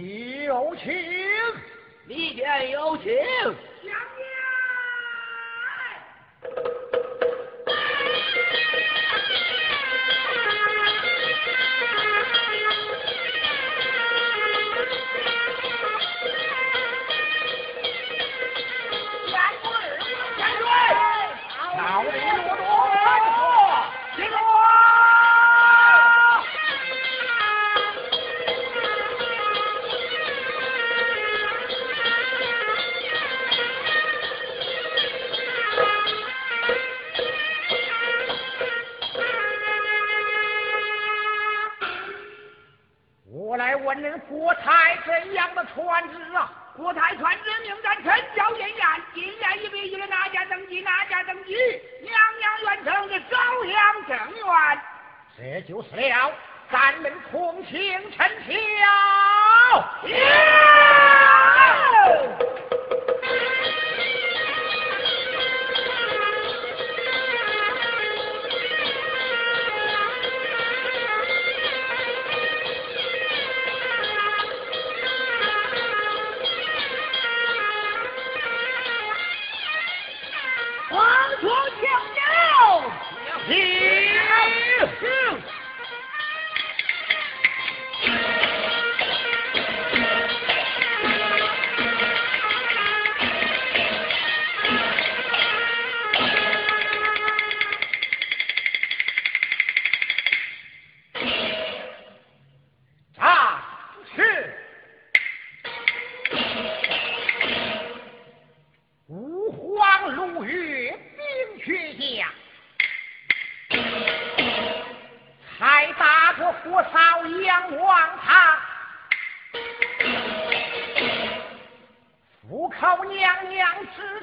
你有情，你便有情，太真样的传旨啊！国泰传旨命咱陈桥验验，进验一比一的哪家登记哪家登记，娘娘远程的朝阳正院，这就是了，咱们同庆陈桥。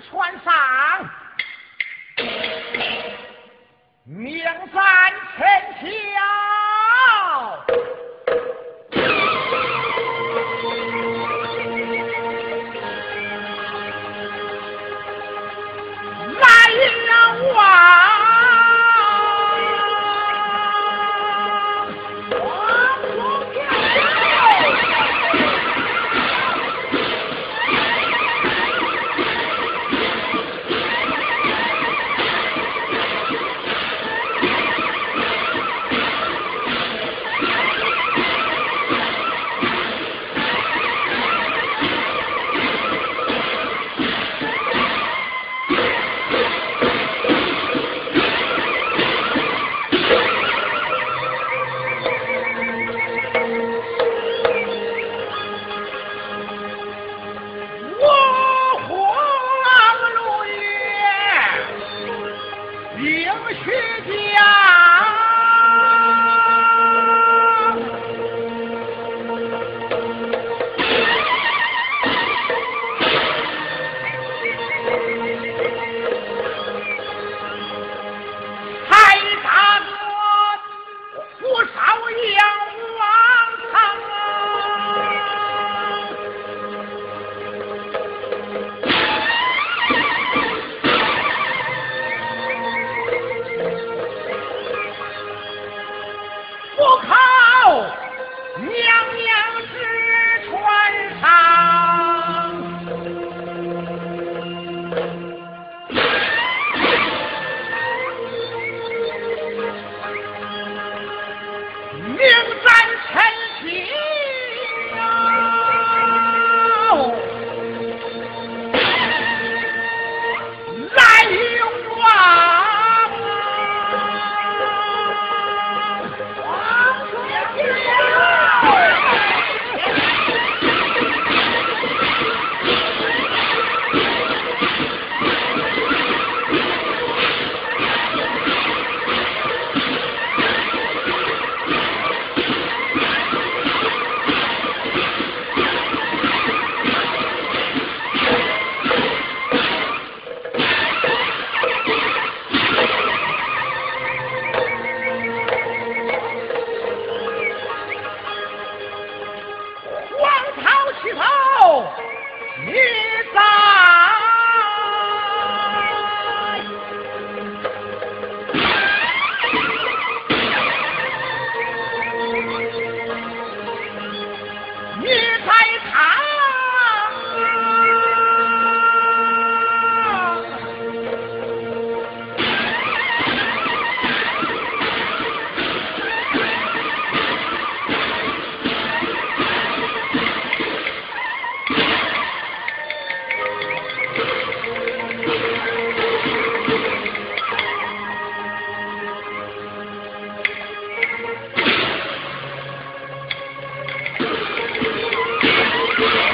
穿上。Yeah!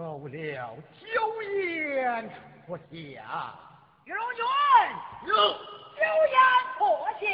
受了娇艳初下，玉龙君有娇艳初夏。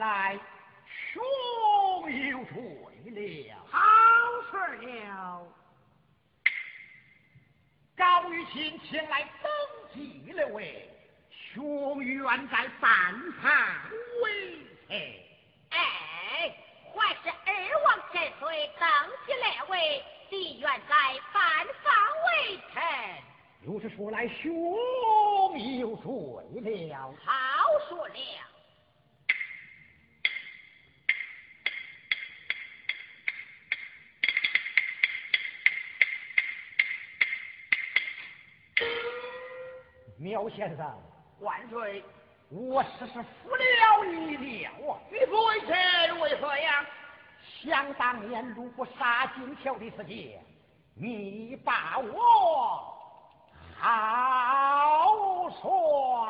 life 苗先生万岁我实是服了你了啊！你不为臣为何呀？想当年如果杀金桥的世界你把我好说。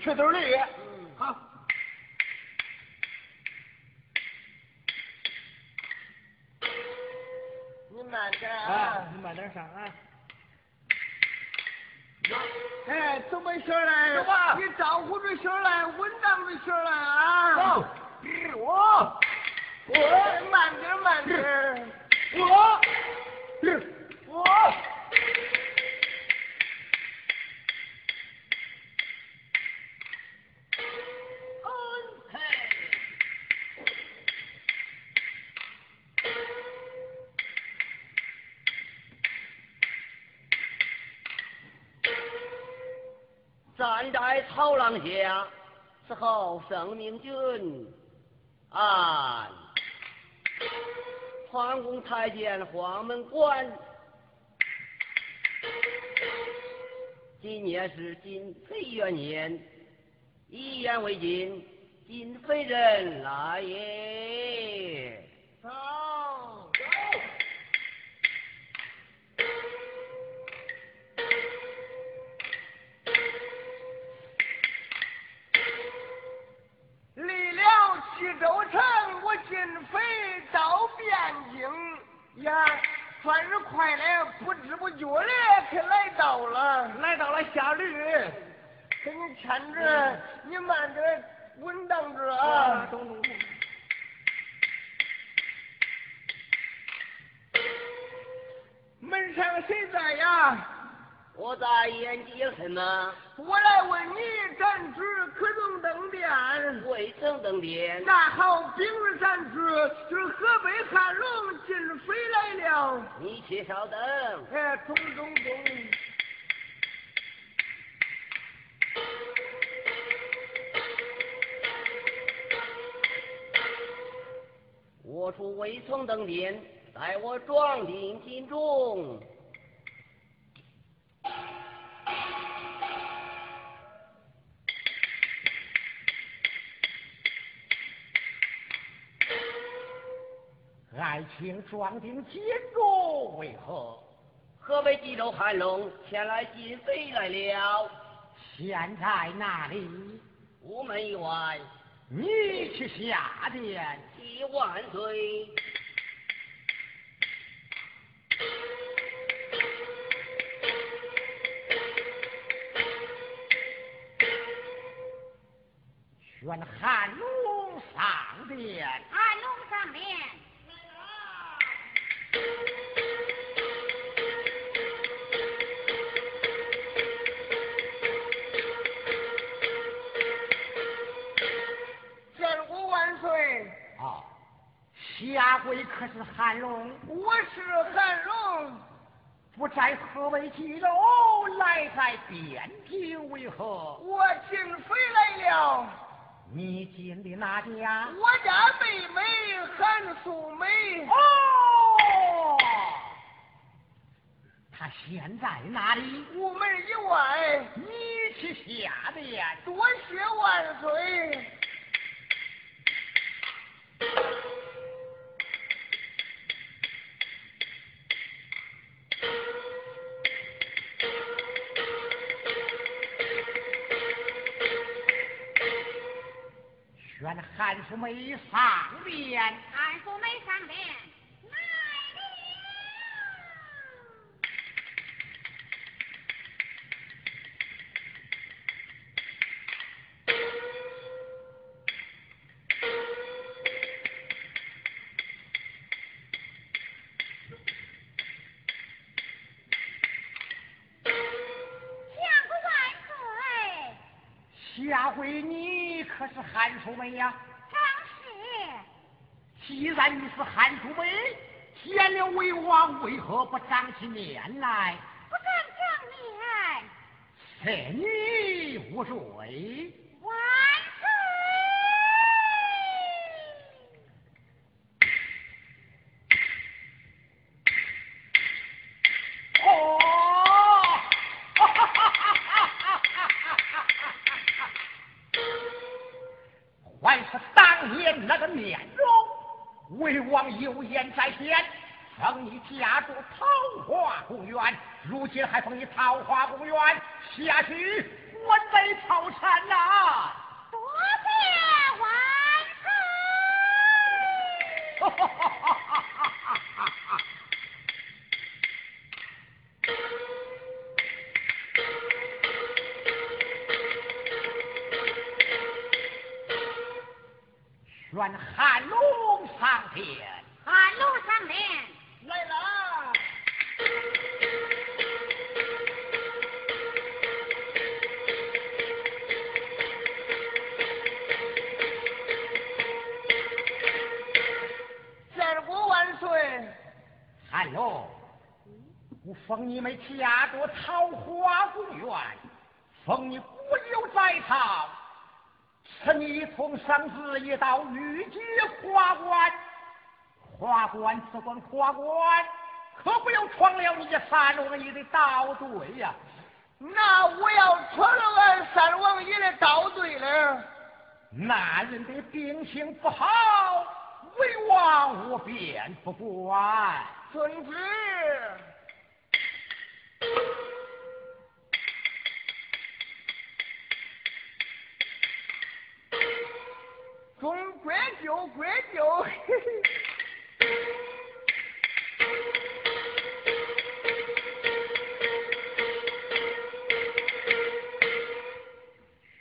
去兜里在草廊下，伺候圣明君。啊皇宫太监黄门关，今年是金妃元年，一言为尽，金妃人来也。眼睛有什么？我来问你，暂时可曾登殿？未曾登殿。那好，兵日暂时，是河北汉龙进水来了。你且稍等。哎，中中中。我出未曾登殿，待我装订金钟。爱卿装订金钟为何？河北冀州韩龙前来进贼来了。现在哪里？午门以外。你去下殿。祭万岁。宣汉龙上殿。汉龙上殿。下跪可是韩龙？我是韩龙。不在何为急喽？来在汴京为何？我进妃来了。你进的哪家？我家妹妹韩素梅。哦，她现在哪里？午门以外。你去下边。多谢万岁。宣韩素梅上殿。韩素梅上殿。来了。下回你可是韩素梅呀？既然你是汉族辈，见了魏王，为何不长起面来？不敢长面。赦你无罪。万岁！哦，哈哈哈哈哈哈！还是当年那个面容，为王有言在先，封你家住桃花公园，如今还封你桃花公园，下去我得操禅呐！你一同生子一道御阶花冠。花冠只管花冠，可不要闯了你三王爷的道队呀！那我要闯了俺三王爷的道队了。那人的病情不好，为王我便不管。遵旨。哟，嘿嘿。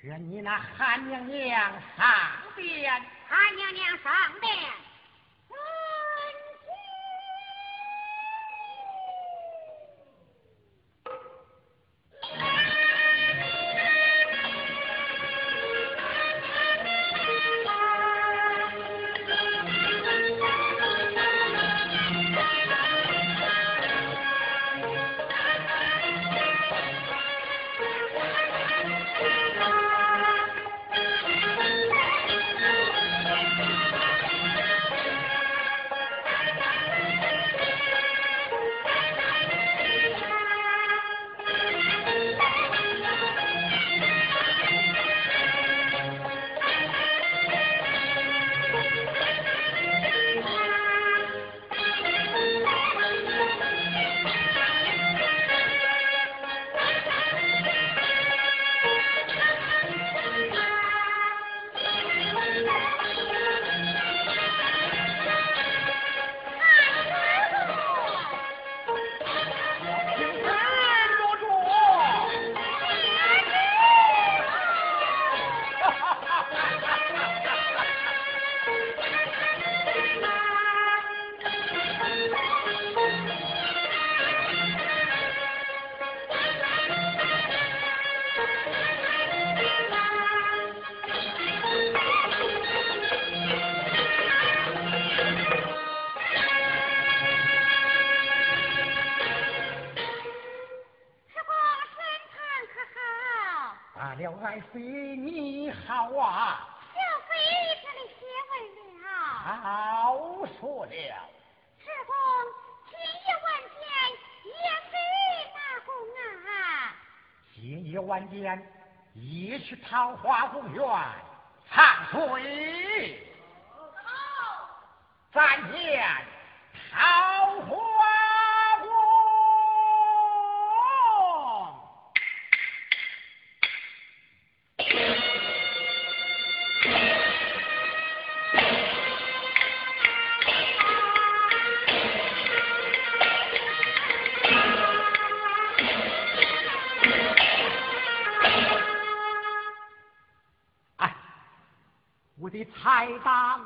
愿你那韩娘娘上殿。韩娘娘上殿。好啊！小妃这里谢问了。好说了。赤公今夜晚间宴给哪公啊？今夜晚间一去桃花公园唱水。好。再见，桃花。的财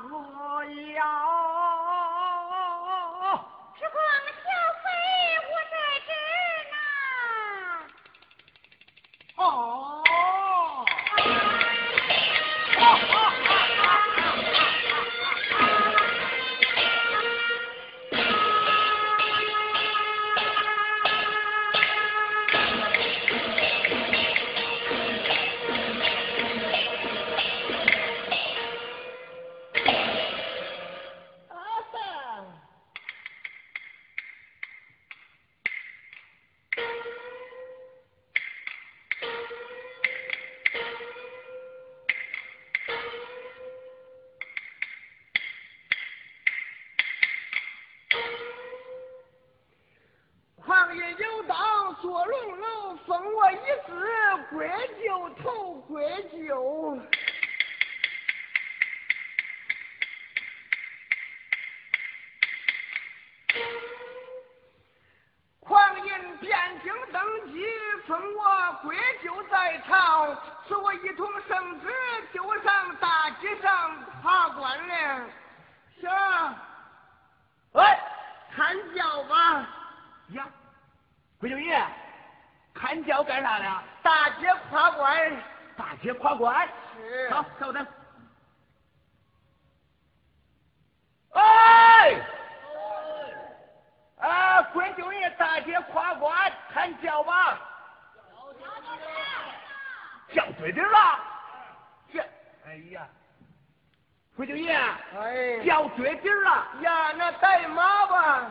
接跨过。好，稍。哎！啊，滚就爷大姐跨过喊叫吧。叫对点了。哎呀，回九爷，哎，叫对点了呀，那带马吧，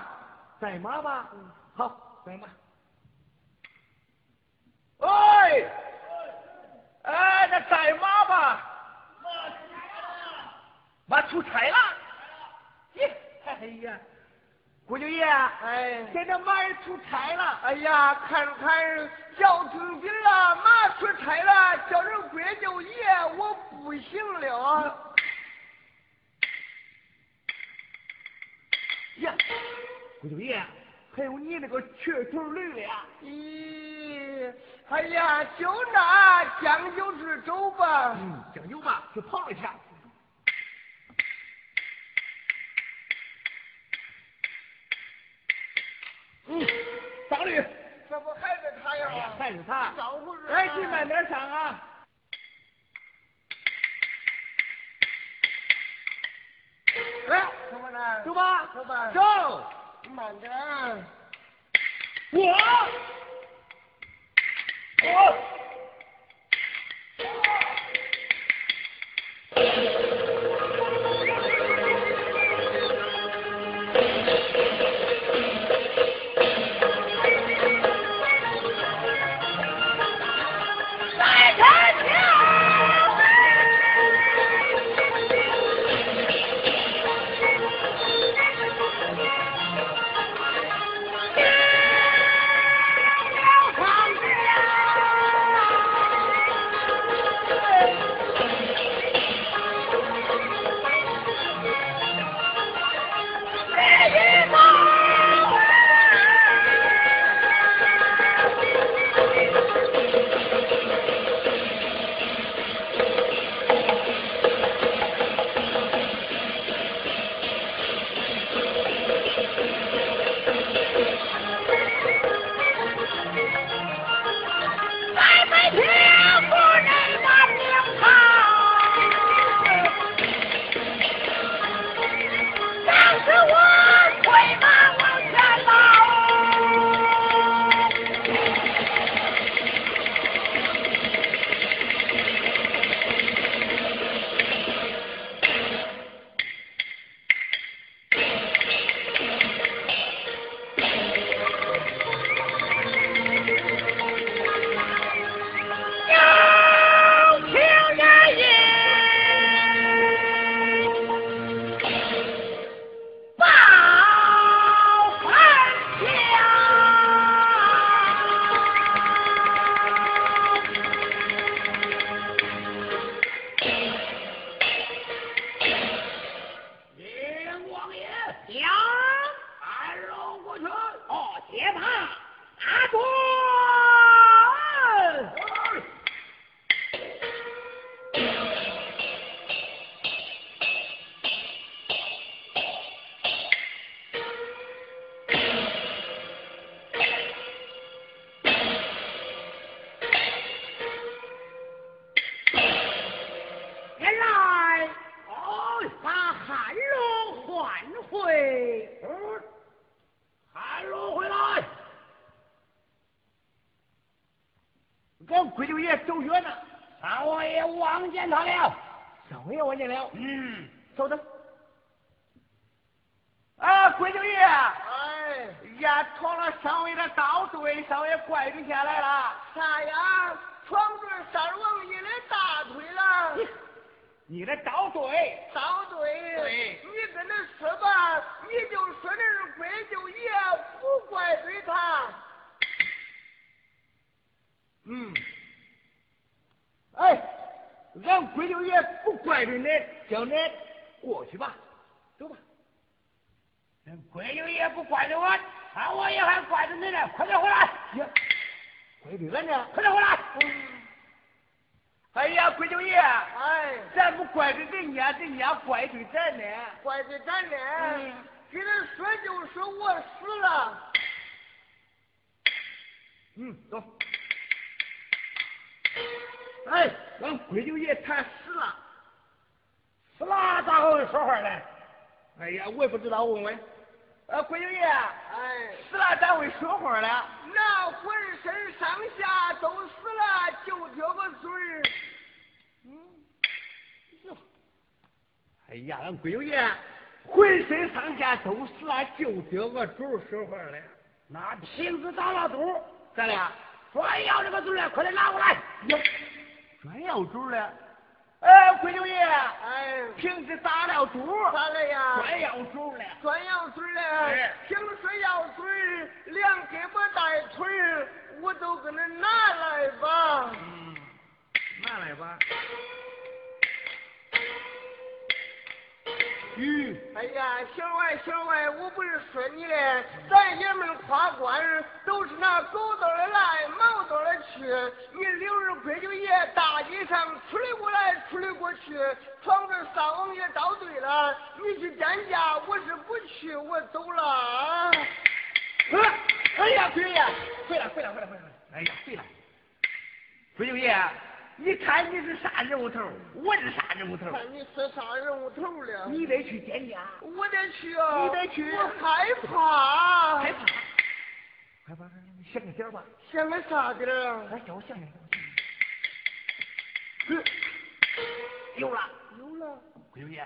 带马吧。嗯哎你慢点抢啊。喂老板呢走吧老板走慢点我。我哎呀，归舅爷，哎，咱不怪罪人家，人家怪罪咱呢。怪罪咱呢。嗯。给他说就说我死了。嗯，走。哎，俺鬼舅爷他死了，死了咋会说话呢？哎呀，我也不知道，问问。呃，鬼舅爷，哎，死了咋会说话了？那浑身上下都死了，就这个嘴儿。嗯，哟。哎呀，俺闺女爷浑身上下都是了，就这个嘴说话了。那瓶子打了肚，咋了？专要这个嘴来，快点拿过来。哟，专要嘴了。哎，闺女爷，哎，瓶子打了肚，咋了呀？专要嘴了，专要嘴了。听说要嘴，两胳膊带腿我都给恁拿来吧。嗯，拿来吧。嗯，哎呀，小外小外，我不是说你嘞，咱爷们夸官都是拿狗刀的来，毛刀的去。你六日归九爷大街上出来过来，出来过去，闯着三王爷遭罪了。你去见驾，我是不去，我走了。啊！哎呀，归舅爷，回来，回来，回来，回来！哎呀，回来！归九爷。你看你是啥人物头，我是啥人物头？看你是啥人物头了？你得去见家，我得去啊！你得去，我害怕，害怕，害怕！你想个点吧，想个啥点啊？来，叫我想想。嗯，有了，有了，桂爷，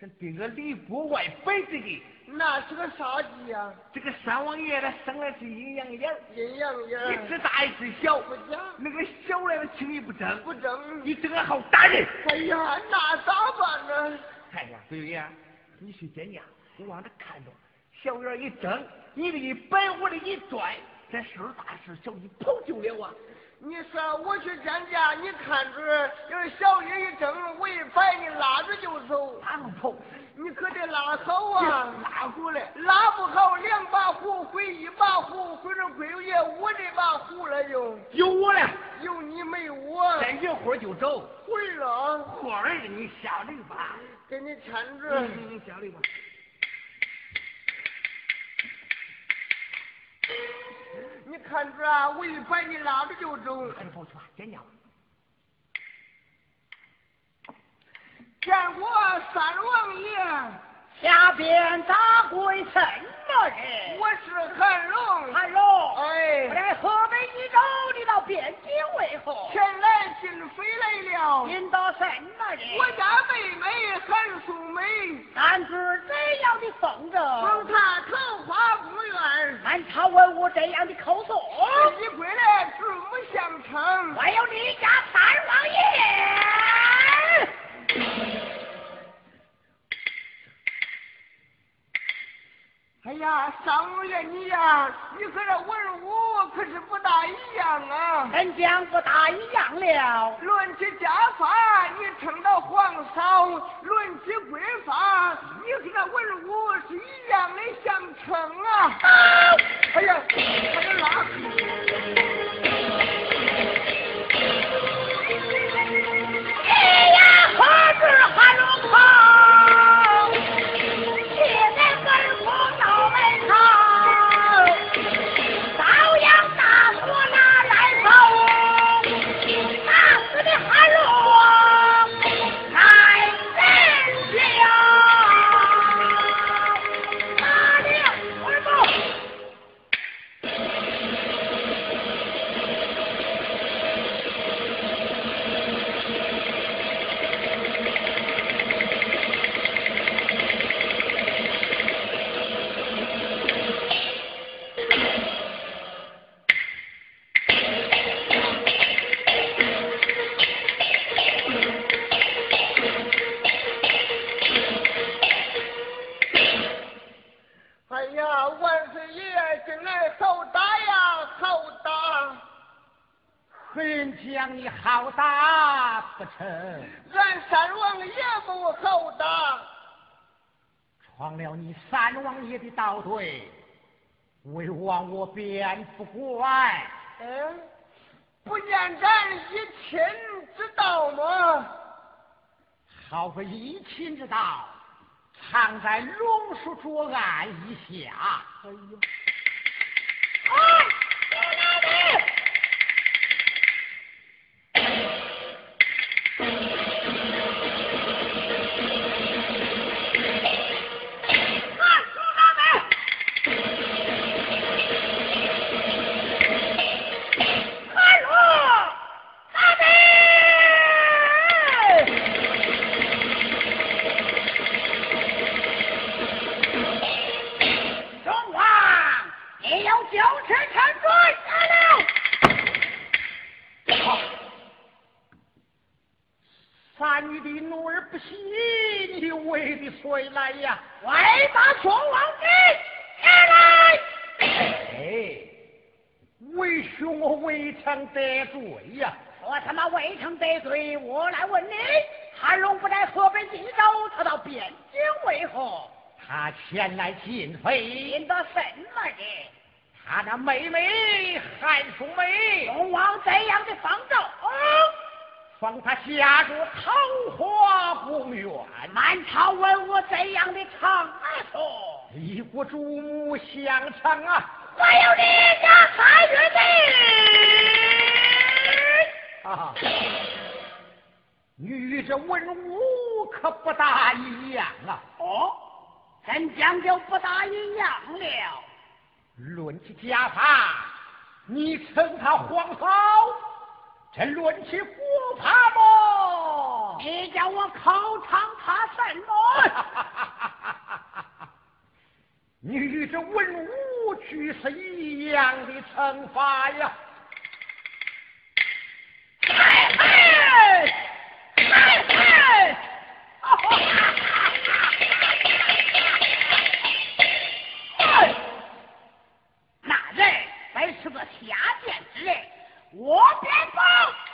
咱定个礼部外摆这个。那是个啥鸡呀？这个三王爷他生的是阴阳眼阴阳眼一只大一只小，不假。那个小来的轻易不争，不争。你争了好打人。哎呀，那咋办呢？哎呀，对呀，你去见家，我往这看着，小眼一睁，你这一摆，我这一拽，这事儿大事小一跑就了啊！你说我去见家，你看着，要是小雨一睁，我一摆，你拉着就走。哪能跑？你可得拉好啊！拉过来，拉不好，两把壶回一把壶，回着归爷我这把壶了就。有我了，有你没我。再一会儿就走。会了。会儿你下来吧。给你牵着。嗯，你下来吧。你看着啊，我一拐你拉着就走。赶紧跑去吧，见家。见过三王爷。下边大鬼什么人？我是韩龙。韩龙。哎。河北一州，你到汴京为何？前来进妃来了。引到什么人？我家妹妹韩素梅。男子这样的风筝？封他桃花不愿。满朝文武这样的口诵。一归来字母相称。还有你家三王爷。哎呀，三五爷你呀，你和这文武可是不大一样啊！怎讲不大一样了？论起家法，你称到皇嫂；论起规法，你和这文武是一样的相称啊！哎便不怪。嗯，不念咱一亲之道吗？好个一亲之道，藏在榕树桌案以下。哎呦，哎，在哪里？看书上面，看书，那边。中王，你有九尺长追来了。三女的女儿不喜，你为的谁来呀？快把中王给拿来！哎，为兄我未曾得罪呀。我他妈未曾得罪，我来问你，韩龙不在河北荆州，他到汴京为何？他前来进妃，引得什么的？他那妹妹韩淑梅，龙王怎样的方舟？放他下入桃花宫院，满朝文武怎样的场所？一国主母相称啊！还有你家三月的，啊，女这文武可不大一样啊！哦，怎讲就不大一样了？论起家法，你称他皇后；这论起国法么？你叫我考场他什么？你与这文武俱是一样的惩罚呀！嗨嗨嗨嗨！我别放。